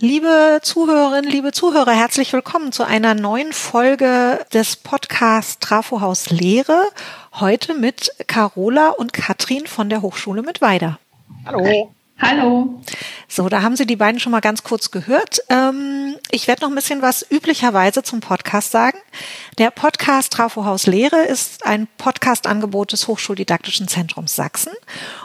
Liebe Zuhörerinnen, liebe Zuhörer, herzlich willkommen zu einer neuen Folge des Podcasts Trafohaus Lehre. Heute mit Carola und Katrin von der Hochschule mit Weida. Hallo. Hallo. So, da haben Sie die beiden schon mal ganz kurz gehört. Ähm, ich werde noch ein bisschen was üblicherweise zum Podcast sagen. Der Podcast Trafohaus Lehre ist ein Podcast-Angebot des Hochschuldidaktischen Zentrums Sachsen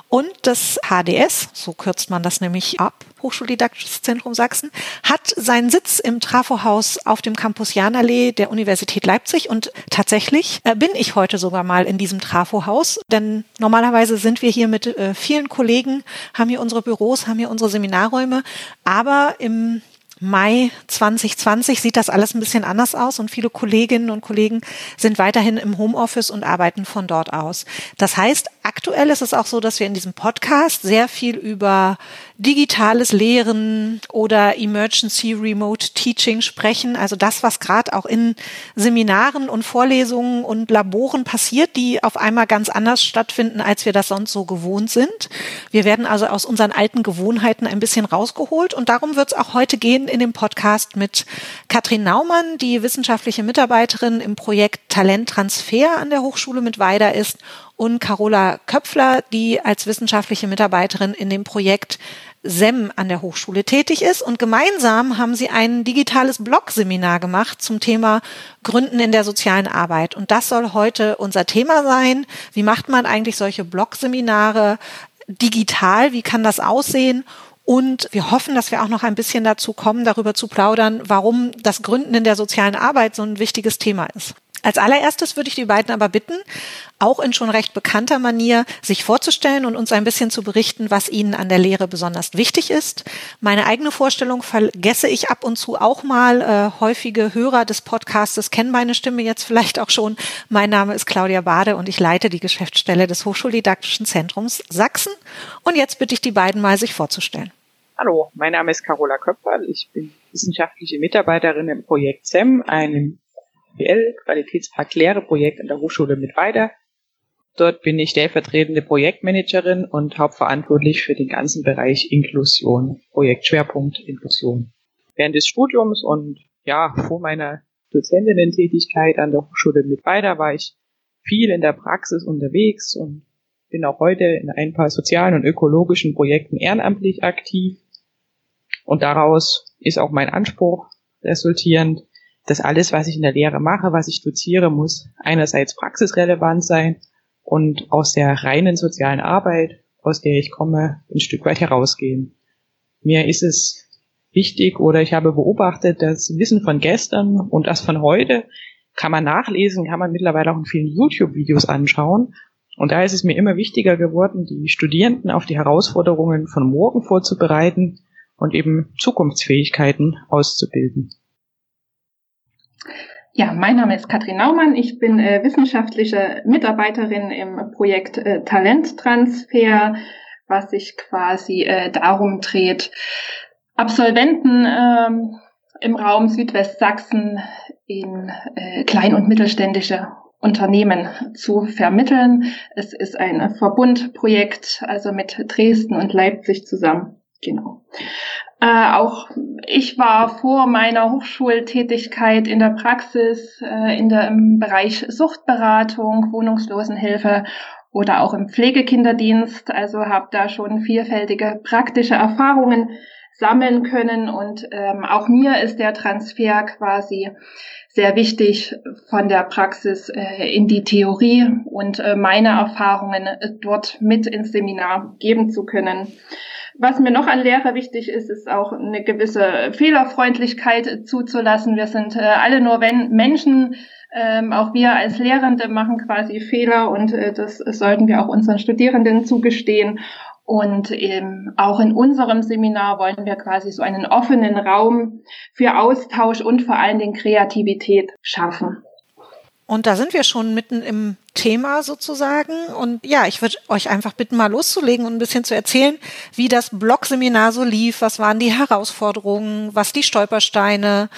und das HDS, so kürzt man das nämlich ab, Hochschuldidaktisches Zentrum Sachsen, hat seinen Sitz im Trafohaus auf dem Campus Janallee der Universität Leipzig und tatsächlich äh, bin ich heute sogar mal in diesem Trafohaus, denn normalerweise sind wir hier mit äh, vielen Kollegen, haben hier unsere Büros, haben hier unsere Seminarräume, aber im Mai 2020 sieht das alles ein bisschen anders aus und viele Kolleginnen und Kollegen sind weiterhin im Homeoffice und arbeiten von dort aus. Das heißt, aktuell ist es auch so, dass wir in diesem Podcast sehr viel über digitales Lehren oder Emergency Remote Teaching sprechen. Also das, was gerade auch in Seminaren und Vorlesungen und Laboren passiert, die auf einmal ganz anders stattfinden, als wir das sonst so gewohnt sind. Wir werden also aus unseren alten Gewohnheiten ein bisschen rausgeholt und darum wird es auch heute gehen in dem Podcast mit Katrin Naumann, die wissenschaftliche Mitarbeiterin im Projekt Talenttransfer an der Hochschule mit Weida ist und Carola Köpfler, die als wissenschaftliche Mitarbeiterin in dem Projekt SEM an der Hochschule tätig ist. Und gemeinsam haben sie ein digitales Blog-Seminar gemacht zum Thema Gründen in der sozialen Arbeit. Und das soll heute unser Thema sein. Wie macht man eigentlich solche Blog-Seminare digital? Wie kann das aussehen? Und wir hoffen, dass wir auch noch ein bisschen dazu kommen, darüber zu plaudern, warum das Gründen in der sozialen Arbeit so ein wichtiges Thema ist. Als allererstes würde ich die beiden aber bitten, auch in schon recht bekannter Manier sich vorzustellen und uns ein bisschen zu berichten, was ihnen an der Lehre besonders wichtig ist. Meine eigene Vorstellung vergesse ich ab und zu auch mal. Äh, häufige Hörer des Podcastes kennen meine Stimme jetzt vielleicht auch schon. Mein Name ist Claudia Bade und ich leite die Geschäftsstelle des Hochschuldidaktischen Zentrums Sachsen. Und jetzt bitte ich die beiden mal, sich vorzustellen. Hallo, mein Name ist Carola Köpferl. Ich bin wissenschaftliche Mitarbeiterin im Projekt SEM, einem BL, Qualitätspakt Lehre-Projekt an der Hochschule mit Weida. Dort bin ich stellvertretende Projektmanagerin und hauptverantwortlich für den ganzen Bereich Inklusion, Projektschwerpunkt Inklusion. Während des Studiums und ja, vor meiner Dozentinnen-Tätigkeit an der Hochschule mit Weida war ich viel in der Praxis unterwegs und bin auch heute in ein paar sozialen und ökologischen Projekten ehrenamtlich aktiv. Und daraus ist auch mein Anspruch resultierend, dass alles, was ich in der Lehre mache, was ich doziere, muss einerseits praxisrelevant sein und aus der reinen sozialen Arbeit, aus der ich komme, ein Stück weit herausgehen. Mir ist es wichtig oder ich habe beobachtet, dass Wissen von gestern und das von heute kann man nachlesen, kann man mittlerweile auch in vielen YouTube-Videos anschauen. Und da ist es mir immer wichtiger geworden, die Studierenden auf die Herausforderungen von morgen vorzubereiten und eben Zukunftsfähigkeiten auszubilden. Ja, mein Name ist Katrin Naumann. Ich bin äh, wissenschaftliche Mitarbeiterin im Projekt äh, Talenttransfer, was sich quasi äh, darum dreht, Absolventen ähm, im Raum Südwestsachsen in äh, klein- und mittelständische Unternehmen zu vermitteln. Es ist ein Verbundprojekt, also mit Dresden und Leipzig zusammen. Genau. Äh, auch ich war vor meiner Hochschultätigkeit in der Praxis, äh, in der, im Bereich Suchtberatung, Wohnungslosenhilfe oder auch im Pflegekinderdienst. Also habe da schon vielfältige praktische Erfahrungen sammeln können und ähm, auch mir ist der Transfer quasi sehr wichtig von der Praxis äh, in die Theorie und äh, meine Erfahrungen äh, dort mit ins Seminar geben zu können. Was mir noch an Lehre wichtig ist, ist auch eine gewisse Fehlerfreundlichkeit zuzulassen. Wir sind äh, alle nur wenn Menschen, ähm, auch wir als Lehrende machen quasi Fehler und äh, das sollten wir auch unseren Studierenden zugestehen. Und ähm, auch in unserem Seminar wollen wir quasi so einen offenen Raum für Austausch und vor allen Dingen Kreativität schaffen. Und da sind wir schon mitten im Thema sozusagen. Und ja, ich würde euch einfach bitten, mal loszulegen und ein bisschen zu erzählen, wie das Blog-Seminar so lief, was waren die Herausforderungen, was die Stolpersteine,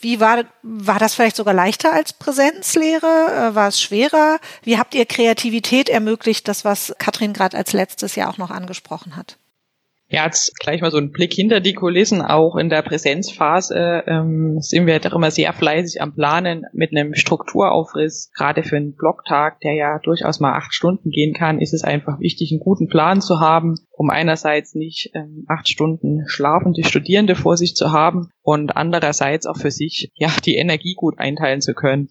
wie war, war das vielleicht sogar leichter als Präsenzlehre? Äh, war es schwerer? Wie habt ihr Kreativität ermöglicht, das, was Katrin gerade als letztes Jahr auch noch angesprochen hat? Ja, jetzt gleich mal so ein Blick hinter die Kulissen. Auch in der Präsenzphase ähm, sind wir doch immer sehr fleißig am Planen mit einem Strukturaufriss. Gerade für einen Blocktag, der ja durchaus mal acht Stunden gehen kann, ist es einfach wichtig, einen guten Plan zu haben, um einerseits nicht ähm, acht Stunden schlafende Studierende vor sich zu haben und andererseits auch für sich ja die Energie gut einteilen zu können.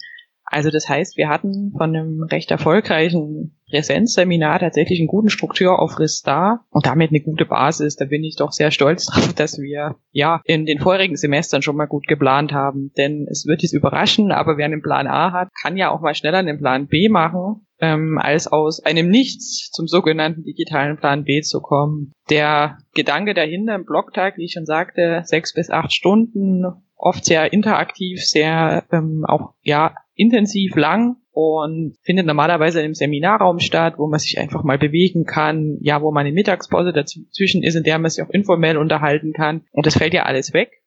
Also das heißt, wir hatten von einem recht erfolgreichen Präsenzseminar tatsächlich einen guten Strukturaufriss da und damit eine gute Basis. Da bin ich doch sehr stolz drauf, dass wir ja in den vorherigen Semestern schon mal gut geplant haben. Denn es wird jetzt überraschen, aber wer einen Plan A hat, kann ja auch mal schneller einen Plan B machen, ähm, als aus einem Nichts zum sogenannten digitalen Plan B zu kommen. Der Gedanke dahinter im Blogtag, wie ich schon sagte, sechs bis acht Stunden, oft sehr interaktiv, sehr ähm, auch ja intensiv lang und findet normalerweise im Seminarraum statt, wo man sich einfach mal bewegen kann, ja, wo man eine Mittagspause dazwischen ist, in der man sich auch informell unterhalten kann. Und das fällt ja alles weg.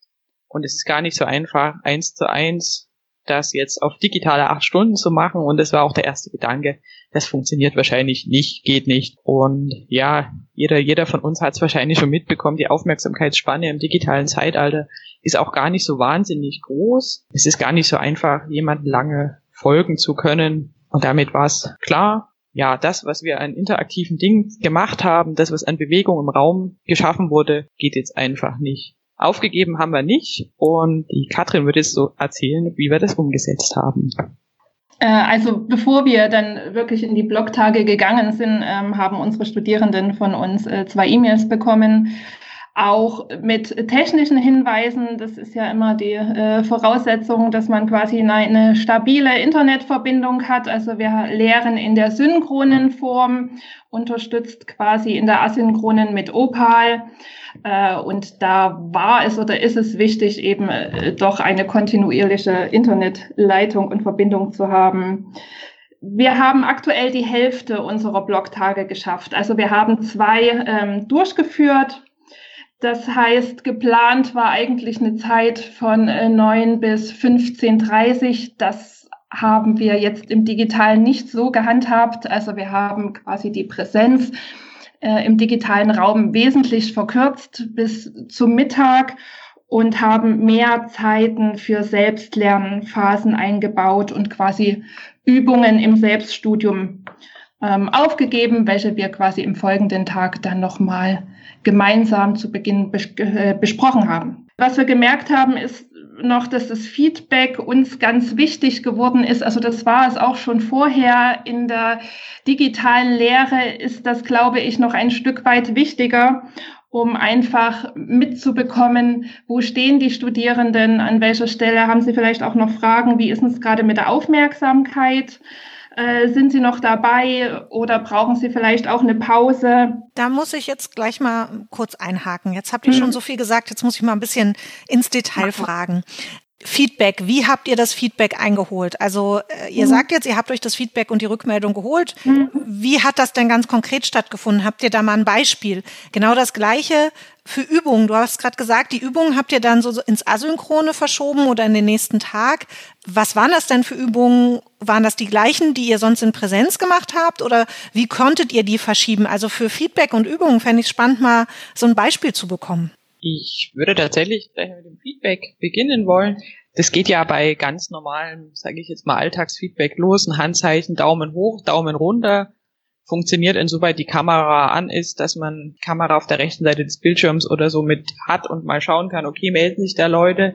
Und es ist gar nicht so einfach, eins zu eins das jetzt auf digitale acht Stunden zu machen. Und das war auch der erste Gedanke. Das funktioniert wahrscheinlich nicht, geht nicht. Und ja, jeder, jeder von uns hat es wahrscheinlich schon mitbekommen. Die Aufmerksamkeitsspanne im digitalen Zeitalter ist auch gar nicht so wahnsinnig groß. Es ist gar nicht so einfach, jemanden lange folgen zu können. Und damit war es klar, ja, das, was wir an interaktiven Dingen gemacht haben, das, was an Bewegung im Raum geschaffen wurde, geht jetzt einfach nicht. Aufgegeben haben wir nicht und die Katrin wird jetzt so erzählen, wie wir das umgesetzt haben. Äh, also bevor wir dann wirklich in die Blogtage gegangen sind, ähm, haben unsere Studierenden von uns äh, zwei E-Mails bekommen auch mit technischen Hinweisen. Das ist ja immer die äh, Voraussetzung, dass man quasi eine, eine, stabile Internetverbindung hat. Also wir lehren in der synchronen Form, unterstützt quasi in der asynchronen mit Opal. Äh, und da war es oder ist es wichtig, eben äh, doch eine kontinuierliche Internetleitung und Verbindung zu haben. Wir haben aktuell die Hälfte unserer Blogtage geschafft. Also wir haben zwei ähm, durchgeführt das heißt, geplant war eigentlich eine Zeit von äh, 9 bis 15.30. Das haben wir jetzt im Digitalen nicht so gehandhabt. Also wir haben quasi die Präsenz äh, im digitalen Raum wesentlich verkürzt bis zum Mittag und haben mehr Zeiten für Selbstlernphasen eingebaut und quasi Übungen im Selbststudium ähm, aufgegeben, welche wir quasi im folgenden Tag dann nochmal gemeinsam zu Beginn bes äh, besprochen haben. Was wir gemerkt haben, ist noch, dass das Feedback uns ganz wichtig geworden ist. Also das war es auch schon vorher. In der digitalen Lehre ist das, glaube ich, noch ein Stück weit wichtiger um einfach mitzubekommen, wo stehen die Studierenden, an welcher Stelle haben sie vielleicht auch noch Fragen, wie ist es gerade mit der Aufmerksamkeit, äh, sind Sie noch dabei oder brauchen Sie vielleicht auch eine Pause? Da muss ich jetzt gleich mal kurz einhaken. Jetzt habt ihr mhm. schon so viel gesagt, jetzt muss ich mal ein bisschen ins Detail fragen. Feedback, wie habt ihr das Feedback eingeholt? Also äh, ihr mhm. sagt jetzt, ihr habt euch das Feedback und die Rückmeldung geholt. Mhm. Wie hat das denn ganz konkret stattgefunden? Habt ihr da mal ein Beispiel? Genau das gleiche für Übungen. Du hast gerade gesagt, die Übungen habt ihr dann so ins Asynchrone verschoben oder in den nächsten Tag. Was waren das denn für Übungen? Waren das die gleichen, die ihr sonst in Präsenz gemacht habt? Oder wie konntet ihr die verschieben? Also für Feedback und Übungen fände ich spannend, mal so ein Beispiel zu bekommen. Ich würde tatsächlich gleich mit dem Feedback beginnen wollen. Das geht ja bei ganz normalem, sage ich jetzt mal, Alltagsfeedback los. Ein Handzeichen, Daumen hoch, Daumen runter. Funktioniert insoweit die Kamera an ist, dass man Kamera auf der rechten Seite des Bildschirms oder so mit hat und mal schauen kann, okay, melden sich da Leute,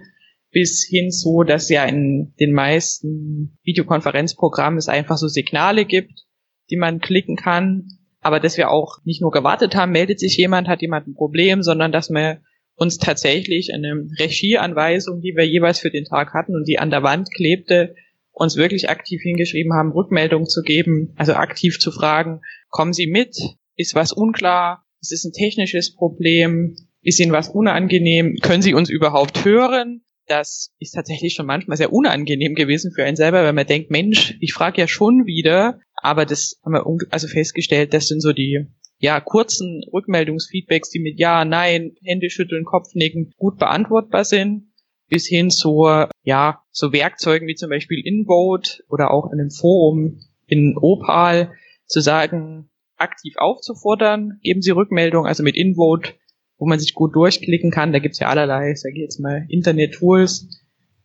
bis hin so, dass ja in den meisten Videokonferenzprogrammen es einfach so Signale gibt, die man klicken kann. Aber dass wir auch nicht nur gewartet haben, meldet sich jemand, hat jemand ein Problem, sondern dass wir uns tatsächlich eine Regieanweisung, die wir jeweils für den Tag hatten und die an der Wand klebte, uns wirklich aktiv hingeschrieben haben, Rückmeldung zu geben, also aktiv zu fragen, kommen Sie mit? Ist was unklar? Ist es ein technisches Problem? Ist Ihnen was unangenehm? Können Sie uns überhaupt hören? Das ist tatsächlich schon manchmal sehr unangenehm gewesen für einen selber, weil man denkt, Mensch, ich frage ja schon wieder, aber das haben wir also festgestellt, das sind so die ja, kurzen Rückmeldungsfeedbacks, die mit Ja, Nein, Hände schütteln, Kopfnicken gut beantwortbar sind, bis hin zu, ja, so Werkzeugen wie zum Beispiel InVote oder auch in einem Forum in Opal zu sagen, aktiv aufzufordern, geben Sie Rückmeldung, also mit InVote wo man sich gut durchklicken kann. Da gibt's ja allerlei, sage ich jetzt mal, Internet-Tools,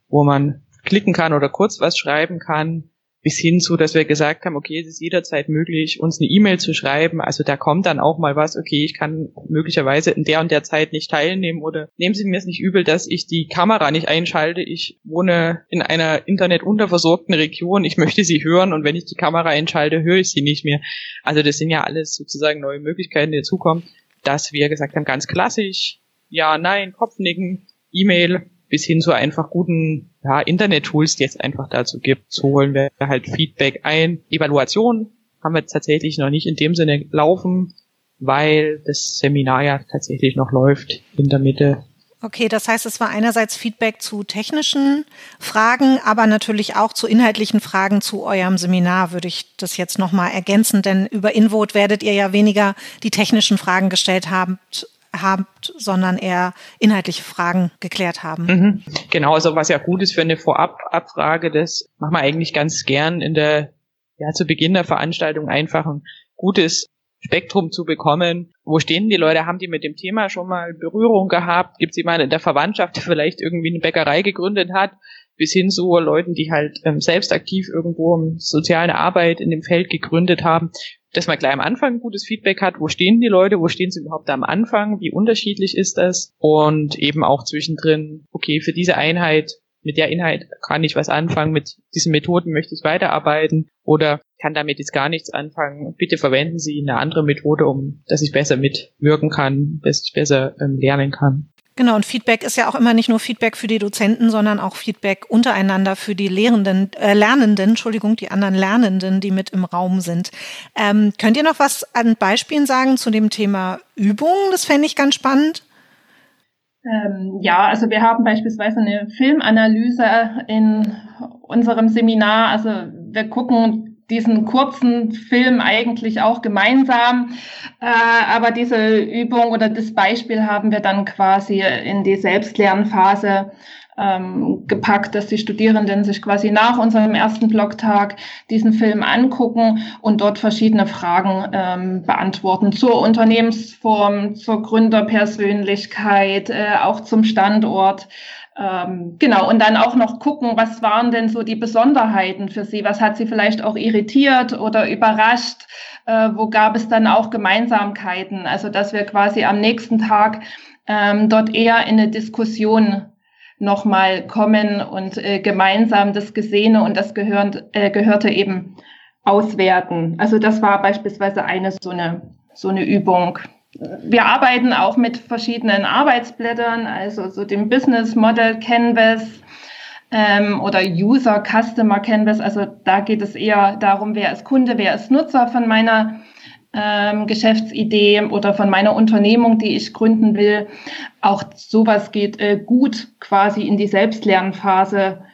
wo man klicken kann oder kurz was schreiben kann bis hin zu, dass wir gesagt haben, okay, es ist jederzeit möglich, uns eine E-Mail zu schreiben. Also da kommt dann auch mal was, okay, ich kann möglicherweise in der und der Zeit nicht teilnehmen oder nehmen Sie mir es nicht übel, dass ich die Kamera nicht einschalte. Ich wohne in einer internetunterversorgten Region, ich möchte Sie hören und wenn ich die Kamera einschalte, höre ich Sie nicht mehr. Also das sind ja alles sozusagen neue Möglichkeiten, die dazukommen, dass wir gesagt haben, ganz klassisch, ja, nein, Kopfnicken, E-Mail, bis hin zu einfach guten ja, Internet-Tools, die es einfach dazu gibt. So holen wir halt Feedback ein. Evaluation haben wir tatsächlich noch nicht in dem Sinne laufen, weil das Seminar ja tatsächlich noch läuft in der Mitte. Okay, das heißt, es war einerseits Feedback zu technischen Fragen, aber natürlich auch zu inhaltlichen Fragen zu eurem Seminar, würde ich das jetzt nochmal ergänzen, denn über InVote werdet ihr ja weniger die technischen Fragen gestellt haben, habt, sondern eher inhaltliche Fragen geklärt haben. Mhm. Genau, also was ja gut ist für eine Vorab-Abfrage, das machen wir eigentlich ganz gern in der, ja, zu Beginn der Veranstaltung einfach ein gutes Spektrum zu bekommen. Wo stehen die Leute? Haben die mit dem Thema schon mal Berührung gehabt? Gibt es jemanden in der Verwandtschaft, der vielleicht irgendwie eine Bäckerei gegründet hat? Bis hin zu Leuten, die halt ähm, selbst aktiv irgendwo soziale Arbeit in dem Feld gegründet haben dass man gleich am Anfang gutes Feedback hat, wo stehen die Leute, wo stehen sie überhaupt am Anfang, wie unterschiedlich ist das und eben auch zwischendrin, okay, für diese Einheit, mit der Inhalt kann ich was anfangen, mit diesen Methoden möchte ich weiterarbeiten oder kann damit jetzt gar nichts anfangen. Bitte verwenden Sie eine andere Methode, um, dass ich besser mitwirken kann, dass ich besser ähm, lernen kann. Genau, und Feedback ist ja auch immer nicht nur Feedback für die Dozenten, sondern auch Feedback untereinander für die Lehrenden, äh, Lernenden, Entschuldigung, die anderen Lernenden, die mit im Raum sind. Ähm, könnt ihr noch was an Beispielen sagen zu dem Thema Übungen? Das fände ich ganz spannend. Ähm, ja, also wir haben beispielsweise eine Filmanalyse in unserem Seminar. Also wir gucken diesen kurzen Film eigentlich auch gemeinsam. Äh, aber diese Übung oder das Beispiel haben wir dann quasi in die Selbstlernphase ähm, gepackt, dass die Studierenden sich quasi nach unserem ersten Blogtag diesen Film angucken und dort verschiedene Fragen ähm, beantworten zur Unternehmensform, zur Gründerpersönlichkeit, äh, auch zum Standort. Ähm, genau, und dann auch noch gucken, was waren denn so die Besonderheiten für Sie? Was hat Sie vielleicht auch irritiert oder überrascht? Äh, wo gab es dann auch Gemeinsamkeiten? Also, dass wir quasi am nächsten Tag ähm, dort eher in eine Diskussion nochmal kommen und äh, gemeinsam das Gesehene und das Gehörte, äh, Gehörte eben auswerten. Also das war beispielsweise eine so eine, so eine Übung wir arbeiten auch mit verschiedenen Arbeitsblättern, also so dem Business Model Canvas ähm, oder User Customer Canvas. Also da geht es eher darum, wer ist Kunde, wer ist Nutzer von meiner ähm, Geschäftsidee oder von meiner Unternehmung, die ich gründen will. Auch sowas geht äh, gut quasi in die Selbstlernphase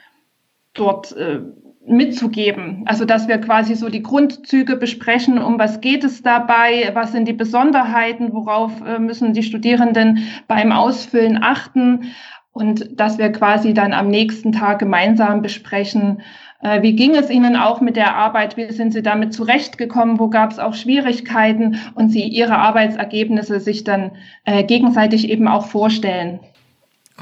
dort äh, mitzugeben. Also dass wir quasi so die Grundzüge besprechen, um was geht es dabei, was sind die Besonderheiten, worauf äh, müssen die Studierenden beim Ausfüllen achten und dass wir quasi dann am nächsten Tag gemeinsam besprechen, äh, wie ging es Ihnen auch mit der Arbeit, wie sind Sie damit zurechtgekommen, wo gab es auch Schwierigkeiten und Sie Ihre Arbeitsergebnisse sich dann äh, gegenseitig eben auch vorstellen.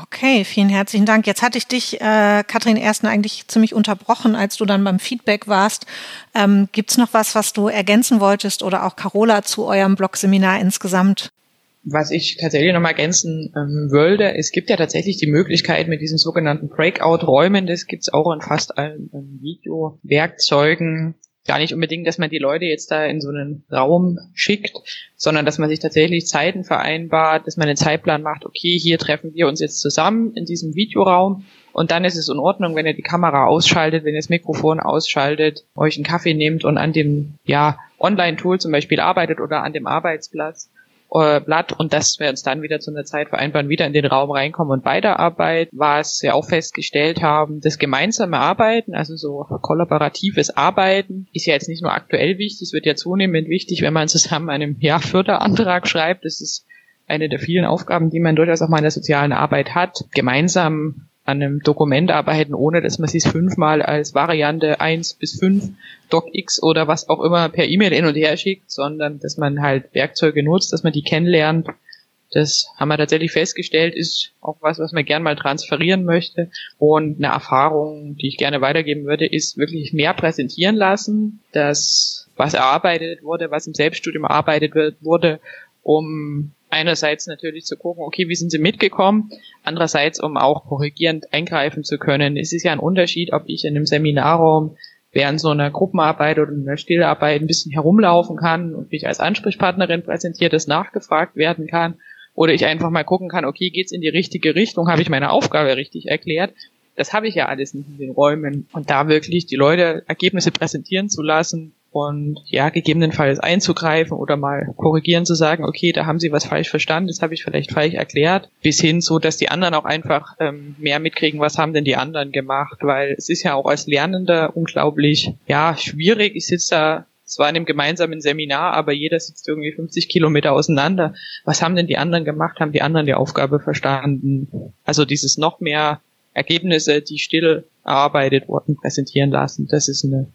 Okay, vielen herzlichen Dank. Jetzt hatte ich dich, äh, Kathrin Ersten, eigentlich ziemlich unterbrochen, als du dann beim Feedback warst. Ähm, Gibt noch was, was du ergänzen wolltest oder auch Carola zu eurem Blogseminar insgesamt? Was ich tatsächlich noch mal ergänzen ähm, würde, es gibt ja tatsächlich die Möglichkeit mit diesen sogenannten Breakout-Räumen, das gibt's auch in fast allen ähm, Videowerkzeugen, gar nicht unbedingt, dass man die Leute jetzt da in so einen Raum schickt, sondern dass man sich tatsächlich Zeiten vereinbart, dass man einen Zeitplan macht, okay, hier treffen wir uns jetzt zusammen in diesem Videoraum und dann ist es in Ordnung, wenn ihr die Kamera ausschaltet, wenn ihr das Mikrofon ausschaltet, euch einen Kaffee nehmt und an dem ja, Online-Tool zum Beispiel arbeitet oder an dem Arbeitsplatz äh, Blatt und dass wir uns dann wieder zu einer Zeit vereinbaren, wieder in den Raum reinkommen und weiterarbeiten. Was wir auch festgestellt haben, das gemeinsame Arbeiten, also so kollaboratives Arbeiten, ist ja jetzt nicht nur aktuell wichtig, es wird ja zunehmend wichtig, wenn man zusammen einen ja, Förderantrag schreibt. Das ist eine der vielen Aufgaben, die man durchaus auch mal in der sozialen Arbeit hat, gemeinsam an einem Dokument arbeiten, ohne dass man sich fünfmal als Variante eins bis fünf DocX oder was auch immer per E-Mail hin und her schickt, sondern dass man halt Werkzeuge nutzt, dass man die kennenlernt Das haben wir tatsächlich festgestellt, ist auch was, was man gern mal transferieren möchte. Und eine Erfahrung, die ich gerne weitergeben würde, ist wirklich mehr präsentieren lassen, dass was erarbeitet wurde, was im Selbststudium erarbeitet wird, wurde, um einerseits natürlich zu gucken, okay, wie sind sie mitgekommen, andererseits, um auch korrigierend eingreifen zu können. Es ist ja ein Unterschied, ob ich in einem Seminarraum während so einer Gruppenarbeit oder einer Stillarbeit ein bisschen herumlaufen kann und mich als Ansprechpartnerin präsentiert, dass nachgefragt werden kann oder ich einfach mal gucken kann, okay, geht's in die richtige Richtung, habe ich meine Aufgabe richtig erklärt. Das habe ich ja alles nicht in den Räumen. Und da wirklich die Leute Ergebnisse präsentieren zu lassen, und ja, gegebenenfalls einzugreifen oder mal korrigieren zu sagen, okay, da haben Sie was falsch verstanden, das habe ich vielleicht falsch erklärt, bis hin so, dass die anderen auch einfach ähm, mehr mitkriegen, was haben denn die anderen gemacht, weil es ist ja auch als Lernender unglaublich, ja, schwierig. Ich sitze da zwar in einem gemeinsamen Seminar, aber jeder sitzt irgendwie 50 Kilometer auseinander. Was haben denn die anderen gemacht? Haben die anderen die Aufgabe verstanden? Also dieses noch mehr Ergebnisse, die still erarbeitet wurden, präsentieren lassen. Das ist eine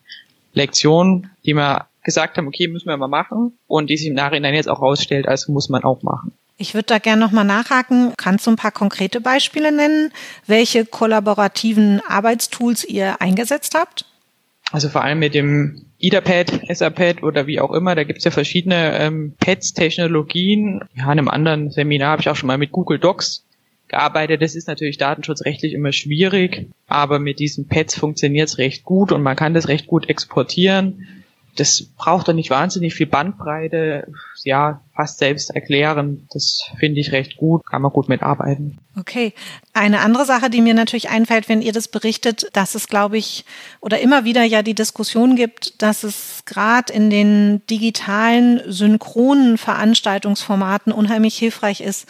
Lektion, die wir gesagt haben, okay, müssen wir mal machen und die sich im Nachhinein jetzt auch rausstellt, also muss man auch machen. Ich würde da gerne nochmal nachhaken. Kannst du ein paar konkrete Beispiele nennen, welche kollaborativen Arbeitstools ihr eingesetzt habt? Also vor allem mit dem IDAPad, SAPad oder wie auch immer, da gibt es ja verschiedene ähm, Pads, Technologien. Ja, in einem anderen Seminar habe ich auch schon mal mit Google Docs gearbeitet. Das ist natürlich datenschutzrechtlich immer schwierig, aber mit diesen Pads funktioniert es recht gut und man kann das recht gut exportieren. Das braucht doch nicht wahnsinnig viel Bandbreite. Ja, fast selbst erklären. Das finde ich recht gut. Kann man gut mitarbeiten. Okay. Eine andere Sache, die mir natürlich einfällt, wenn ihr das berichtet, dass es, glaube ich, oder immer wieder ja die Diskussion gibt, dass es gerade in den digitalen, synchronen Veranstaltungsformaten unheimlich hilfreich ist,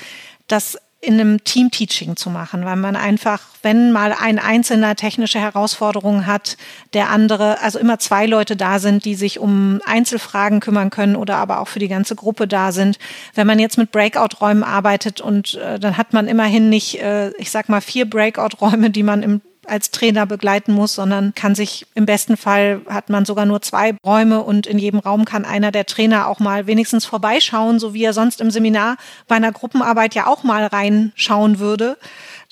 dass in einem Team-Teaching zu machen, weil man einfach, wenn mal ein Einzelner technische Herausforderungen hat, der andere, also immer zwei Leute da sind, die sich um Einzelfragen kümmern können oder aber auch für die ganze Gruppe da sind. Wenn man jetzt mit Breakout-Räumen arbeitet und äh, dann hat man immerhin nicht, äh, ich sag mal, vier Breakout-Räume, die man im als Trainer begleiten muss, sondern kann sich im besten Fall hat man sogar nur zwei Räume und in jedem Raum kann einer der Trainer auch mal wenigstens vorbeischauen, so wie er sonst im Seminar bei einer Gruppenarbeit ja auch mal reinschauen würde.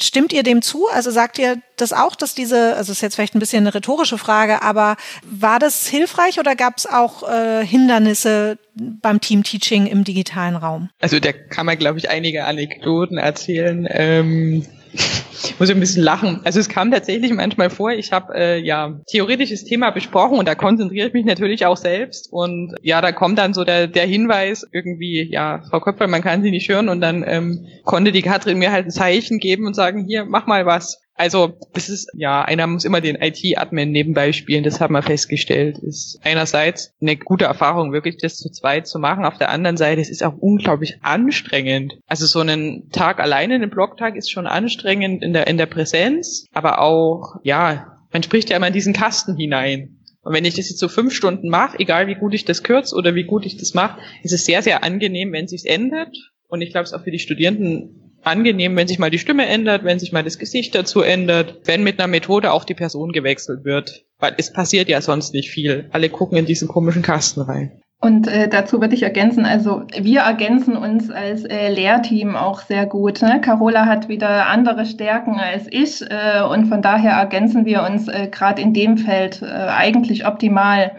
Stimmt ihr dem zu? Also sagt ihr das auch, dass diese, also ist jetzt vielleicht ein bisschen eine rhetorische Frage, aber war das hilfreich oder gab es auch äh, Hindernisse beim Team-Teaching im digitalen Raum? Also da kann man, glaube ich, einige Anekdoten erzählen. Ähm ich muss ein bisschen lachen. Also es kam tatsächlich manchmal vor, ich habe äh, ja theoretisches Thema besprochen und da konzentriere ich mich natürlich auch selbst und ja, da kommt dann so der, der Hinweis irgendwie, ja, Frau Köpfer, man kann Sie nicht hören und dann ähm, konnte die Katrin mir halt ein Zeichen geben und sagen, hier, mach mal was. Also das ist, ja, einer muss immer den IT-Admin nebenbei spielen, das haben wir festgestellt. Ist einerseits eine gute Erfahrung, wirklich das zu zweit zu machen. Auf der anderen Seite, es ist auch unglaublich anstrengend. Also so einen Tag alleine, einen Blogtag ist schon anstrengend in der, in der Präsenz, aber auch, ja, man spricht ja immer in diesen Kasten hinein. Und wenn ich das jetzt so fünf Stunden mache, egal wie gut ich das kürze oder wie gut ich das mache, ist es sehr, sehr angenehm, wenn sich's ändert. Und ich glaube, es ist auch für die Studierenden angenehm, wenn sich mal die Stimme ändert, wenn sich mal das Gesicht dazu ändert, wenn mit einer Methode auch die Person gewechselt wird. Weil es passiert ja sonst nicht viel. Alle gucken in diesen komischen Kasten rein. Und äh, dazu würde ich ergänzen, also wir ergänzen uns als äh, Lehrteam auch sehr gut. Ne? Carola hat wieder andere Stärken als ich äh, und von daher ergänzen wir uns äh, gerade in dem Feld äh, eigentlich optimal.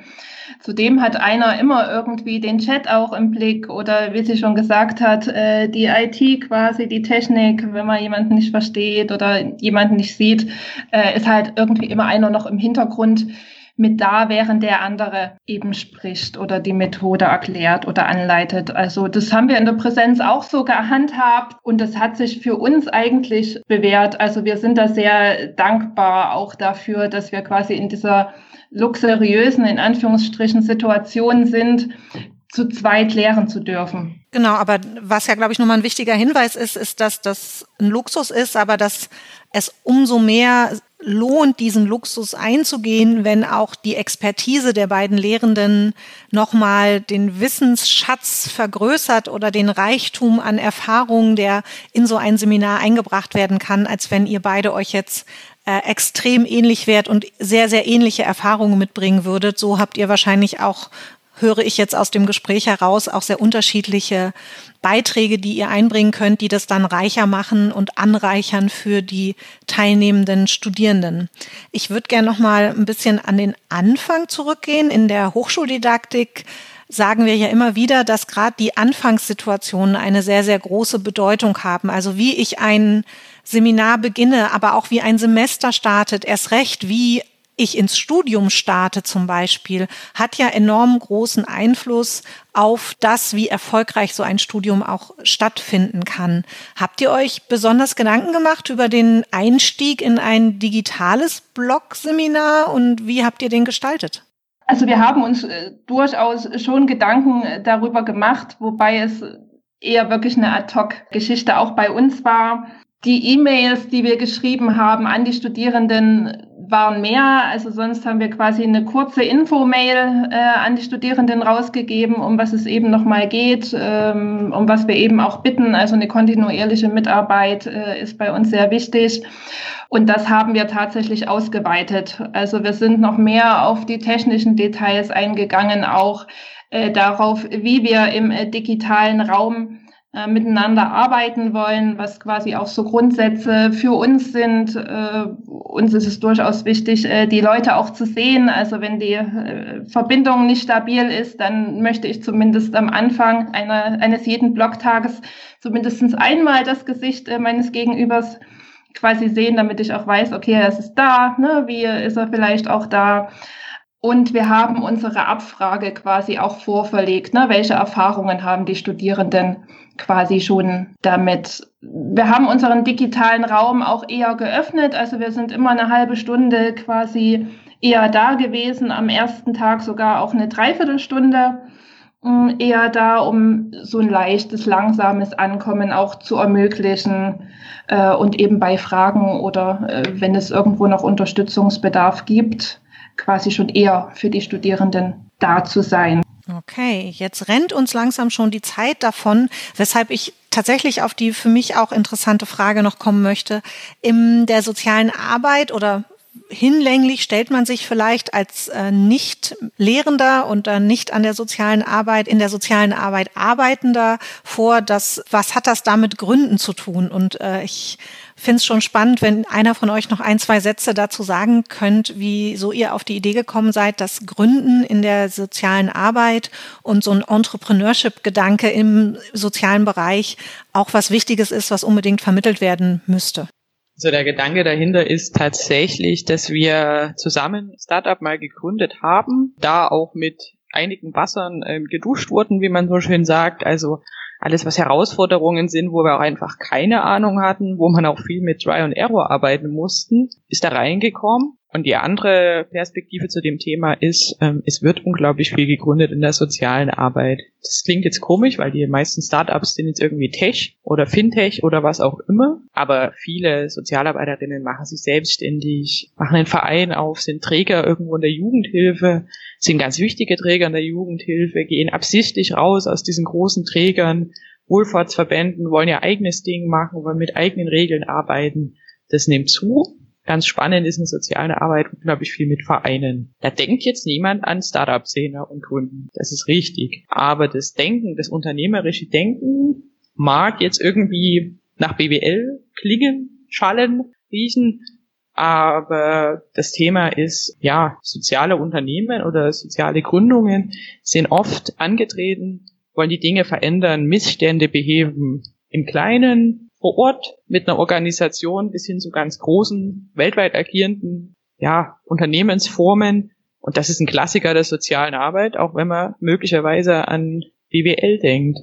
Zudem hat einer immer irgendwie den Chat auch im Blick oder wie sie schon gesagt hat, äh, die IT quasi, die Technik, wenn man jemanden nicht versteht oder jemanden nicht sieht, äh, ist halt irgendwie immer einer noch im Hintergrund mit da, während der andere eben spricht oder die Methode erklärt oder anleitet. Also das haben wir in der Präsenz auch so gehandhabt und das hat sich für uns eigentlich bewährt. Also wir sind da sehr dankbar auch dafür, dass wir quasi in dieser luxuriösen, in Anführungsstrichen, Situationen sind, zu zweit lehren zu dürfen. Genau, aber was ja, glaube ich, nochmal ein wichtiger Hinweis ist, ist, dass das ein Luxus ist, aber dass es umso mehr lohnt, diesen Luxus einzugehen, wenn auch die Expertise der beiden Lehrenden nochmal den Wissensschatz vergrößert oder den Reichtum an Erfahrungen, der in so ein Seminar eingebracht werden kann, als wenn ihr beide euch jetzt äh, extrem ähnlich wärt und sehr, sehr ähnliche Erfahrungen mitbringen würdet. So habt ihr wahrscheinlich auch höre ich jetzt aus dem Gespräch heraus, auch sehr unterschiedliche Beiträge, die ihr einbringen könnt, die das dann reicher machen und anreichern für die teilnehmenden Studierenden. Ich würde gerne noch mal ein bisschen an den Anfang zurückgehen. In der Hochschuldidaktik sagen wir ja immer wieder, dass gerade die Anfangssituationen eine sehr, sehr große Bedeutung haben. Also wie ich ein Seminar beginne, aber auch wie ein Semester startet, erst recht, wie ich ins Studium starte zum Beispiel, hat ja enorm großen Einfluss auf das, wie erfolgreich so ein Studium auch stattfinden kann. Habt ihr euch besonders Gedanken gemacht über den Einstieg in ein digitales Blog-Seminar und wie habt ihr den gestaltet? Also wir haben uns äh, durchaus schon Gedanken äh, darüber gemacht, wobei es eher wirklich eine Ad-Hoc-Geschichte auch bei uns war. Die E-Mails, die wir geschrieben haben an die Studierenden, waren mehr. Also sonst haben wir quasi eine kurze Info-Mail äh, an die Studierenden rausgegeben, um was es eben nochmal geht, ähm, um was wir eben auch bitten. Also eine kontinuierliche Mitarbeit äh, ist bei uns sehr wichtig. Und das haben wir tatsächlich ausgeweitet. Also wir sind noch mehr auf die technischen Details eingegangen, auch äh, darauf, wie wir im äh, digitalen Raum äh, miteinander arbeiten wollen, was quasi auch so Grundsätze für uns sind. Äh, uns ist es durchaus wichtig, äh, die Leute auch zu sehen. Also wenn die äh, Verbindung nicht stabil ist, dann möchte ich zumindest am Anfang einer, eines jeden Blogtages zumindest einmal das Gesicht äh, meines Gegenübers quasi sehen, damit ich auch weiß, okay, er ist da, ne? wie ist er vielleicht auch da. Und wir haben unsere Abfrage quasi auch vorverlegt. Ne? Welche Erfahrungen haben die Studierenden quasi schon damit? Wir haben unseren digitalen Raum auch eher geöffnet. Also wir sind immer eine halbe Stunde quasi eher da gewesen. Am ersten Tag sogar auch eine Dreiviertelstunde hm, eher da, um so ein leichtes, langsames Ankommen auch zu ermöglichen äh, und eben bei Fragen oder äh, wenn es irgendwo noch Unterstützungsbedarf gibt, quasi schon eher für die Studierenden da zu sein. Okay, jetzt rennt uns langsam schon die Zeit davon, weshalb ich tatsächlich auf die für mich auch interessante Frage noch kommen möchte. In der sozialen Arbeit oder hinlänglich stellt man sich vielleicht als äh, nicht Lehrender und dann nicht an der sozialen Arbeit, in der sozialen Arbeit Arbeitender vor, dass, was hat das da mit Gründen zu tun? Und äh, ich finde es schon spannend, wenn einer von euch noch ein, zwei Sätze dazu sagen könnt, wie so ihr auf die Idee gekommen seid, dass Gründen in der sozialen Arbeit und so ein Entrepreneurship-Gedanke im sozialen Bereich auch was Wichtiges ist, was unbedingt vermittelt werden müsste. Also der Gedanke dahinter ist tatsächlich, dass wir zusammen Startup mal gegründet haben, da auch mit einigen Wassern ähm, geduscht wurden, wie man so schön sagt. Also alles, was Herausforderungen sind, wo wir auch einfach keine Ahnung hatten, wo man auch viel mit Try and Error arbeiten mussten, ist da reingekommen. Und die andere Perspektive zu dem Thema ist, ähm, es wird unglaublich viel gegründet in der sozialen Arbeit. Das klingt jetzt komisch, weil die meisten Startups sind jetzt irgendwie Tech oder Fintech oder was auch immer. Aber viele Sozialarbeiterinnen machen sich selbstständig, machen einen Verein auf, sind Träger irgendwo in der Jugendhilfe, sind ganz wichtige Träger in der Jugendhilfe, gehen absichtlich raus aus diesen großen Trägern, Wohlfahrtsverbänden, wollen ihr eigenes Ding machen, wollen mit eigenen Regeln arbeiten. Das nimmt zu ganz spannend ist in sozialer Arbeit unglaublich viel mit Vereinen. Da denkt jetzt niemand an Startup-Szene und Kunden. Das ist richtig. Aber das Denken, das unternehmerische Denken mag jetzt irgendwie nach BWL klingen, schallen, riechen, aber das Thema ist, ja, soziale Unternehmen oder soziale Gründungen sind oft angetreten, wollen die Dinge verändern, Missstände beheben. Im Kleinen, vor Ort mit einer Organisation bis hin zu ganz großen, weltweit agierenden ja, Unternehmensformen. Und das ist ein Klassiker der sozialen Arbeit, auch wenn man möglicherweise an BWL denkt.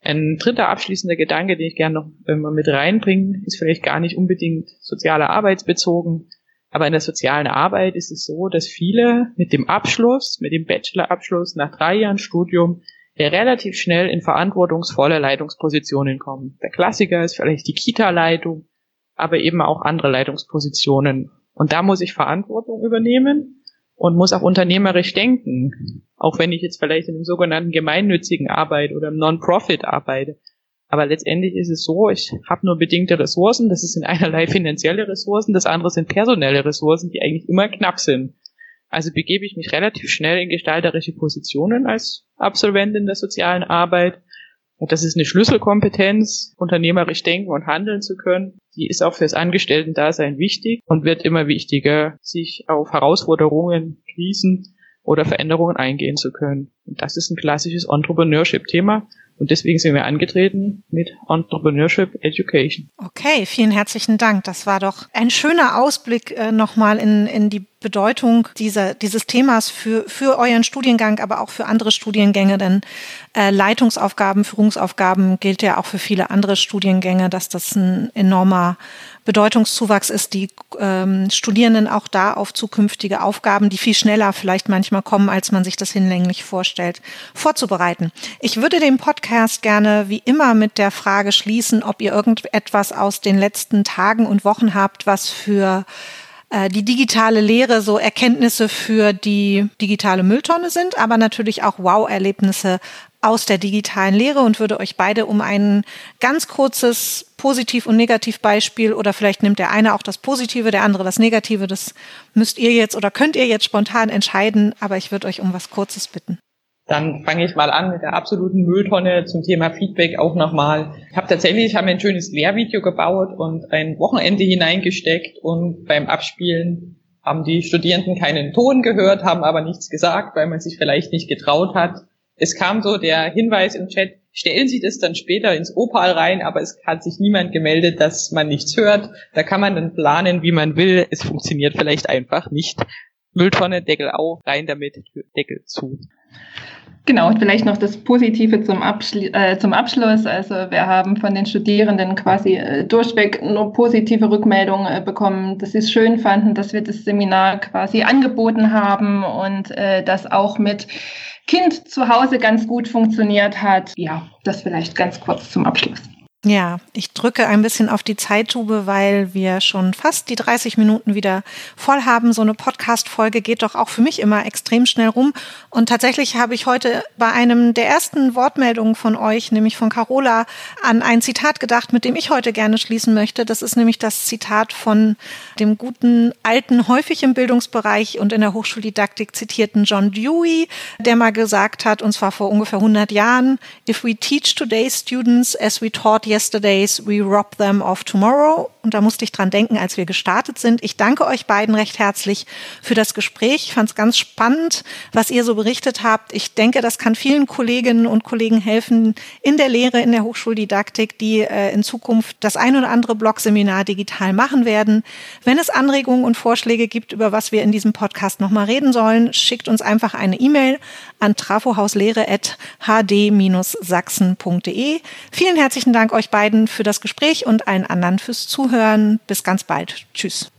Ein dritter abschließender Gedanke, den ich gerne noch wir mit reinbringen, ist vielleicht gar nicht unbedingt soziale Arbeitsbezogen, aber in der sozialen Arbeit ist es so, dass viele mit dem Abschluss, mit dem Bachelorabschluss nach drei Jahren Studium der relativ schnell in verantwortungsvolle Leitungspositionen kommen. Der Klassiker ist vielleicht die Kita-Leitung, aber eben auch andere Leitungspositionen. Und da muss ich Verantwortung übernehmen und muss auch unternehmerisch denken. Auch wenn ich jetzt vielleicht in einem sogenannten gemeinnützigen Arbeit oder im Non-Profit arbeite. Aber letztendlich ist es so, ich habe nur bedingte Ressourcen. Das sind einerlei finanzielle Ressourcen, das andere sind personelle Ressourcen, die eigentlich immer knapp sind. Also begebe ich mich relativ schnell in gestalterische Positionen als Absolventin der sozialen Arbeit. Und das ist eine Schlüsselkompetenz, unternehmerisch denken und handeln zu können. Die ist auch fürs Angestellten-Dasein wichtig und wird immer wichtiger, sich auf Herausforderungen, Krisen oder Veränderungen eingehen zu können. Und das ist ein klassisches Entrepreneurship-Thema. Und deswegen sind wir angetreten mit Entrepreneurship Education. Okay, vielen herzlichen Dank. Das war doch ein schöner Ausblick äh, nochmal in, in die Bedeutung dieser, dieses Themas für, für euren Studiengang, aber auch für andere Studiengänge, denn äh, Leitungsaufgaben, Führungsaufgaben gilt ja auch für viele andere Studiengänge, dass das ein enormer Bedeutungszuwachs ist, die ähm, Studierenden auch da auf zukünftige Aufgaben, die viel schneller vielleicht manchmal kommen, als man sich das hinlänglich vorstellt, vorzubereiten. Ich würde den Podcast gerne wie immer mit der Frage schließen, ob ihr irgendetwas aus den letzten Tagen und Wochen habt, was für äh, die digitale Lehre so Erkenntnisse für die digitale Mülltonne sind, aber natürlich auch Wow-Erlebnisse aus der digitalen Lehre und würde euch beide um ein ganz kurzes Positiv- und Negativbeispiel oder vielleicht nimmt der eine auch das Positive, der andere das Negative. Das müsst ihr jetzt oder könnt ihr jetzt spontan entscheiden, aber ich würde euch um was Kurzes bitten. Dann fange ich mal an mit der absoluten Mülltonne zum Thema Feedback auch nochmal. Ich habe tatsächlich, ich ein schönes Lehrvideo gebaut und ein Wochenende hineingesteckt und beim Abspielen haben die Studierenden keinen Ton gehört, haben aber nichts gesagt, weil man sich vielleicht nicht getraut hat es kam so der Hinweis im Chat, stellen Sie das dann später ins Opal rein, aber es hat sich niemand gemeldet, dass man nichts hört. Da kann man dann planen, wie man will. Es funktioniert vielleicht einfach nicht. Mülltonne, Deckel auf, rein damit, Deckel zu. Genau, vielleicht noch das Positive zum, Abschli äh, zum Abschluss. Also wir haben von den Studierenden quasi äh, durchweg nur positive Rückmeldungen äh, bekommen, dass sie es schön fanden, dass wir das Seminar quasi angeboten haben und äh, das auch mit Kind zu Hause ganz gut funktioniert hat. Ja, das vielleicht ganz kurz zum Abschluss. Ja, ich drücke ein bisschen auf die Zeittube, weil wir schon fast die 30 Minuten wieder voll haben. So eine Podcast-Folge geht doch auch für mich immer extrem schnell rum. Und tatsächlich habe ich heute bei einem der ersten Wortmeldungen von euch, nämlich von Carola, an ein Zitat gedacht, mit dem ich heute gerne schließen möchte. Das ist nämlich das Zitat von dem guten alten, häufig im Bildungsbereich und in der Hochschuldidaktik zitierten John Dewey, der mal gesagt hat, und zwar vor ungefähr 100 Jahren, if we teach today's students as we taught yesterday's, we rob them of tomorrow. Und da musste ich dran denken, als wir gestartet sind. Ich danke euch beiden recht herzlich für das Gespräch. Ich fand es ganz spannend, was ihr so berichtet habt. Ich denke, das kann vielen Kolleginnen und Kollegen helfen in der Lehre, in der Hochschuldidaktik, die äh, in Zukunft das ein oder andere Blogseminar digital machen werden. Wenn es Anregungen und Vorschläge gibt, über was wir in diesem Podcast nochmal reden sollen, schickt uns einfach eine E-Mail an trafohauslehre.hd-sachsen.de. Vielen herzlichen Dank euch beiden für das Gespräch und allen anderen fürs Zuhören. Bis ganz bald. Tschüss.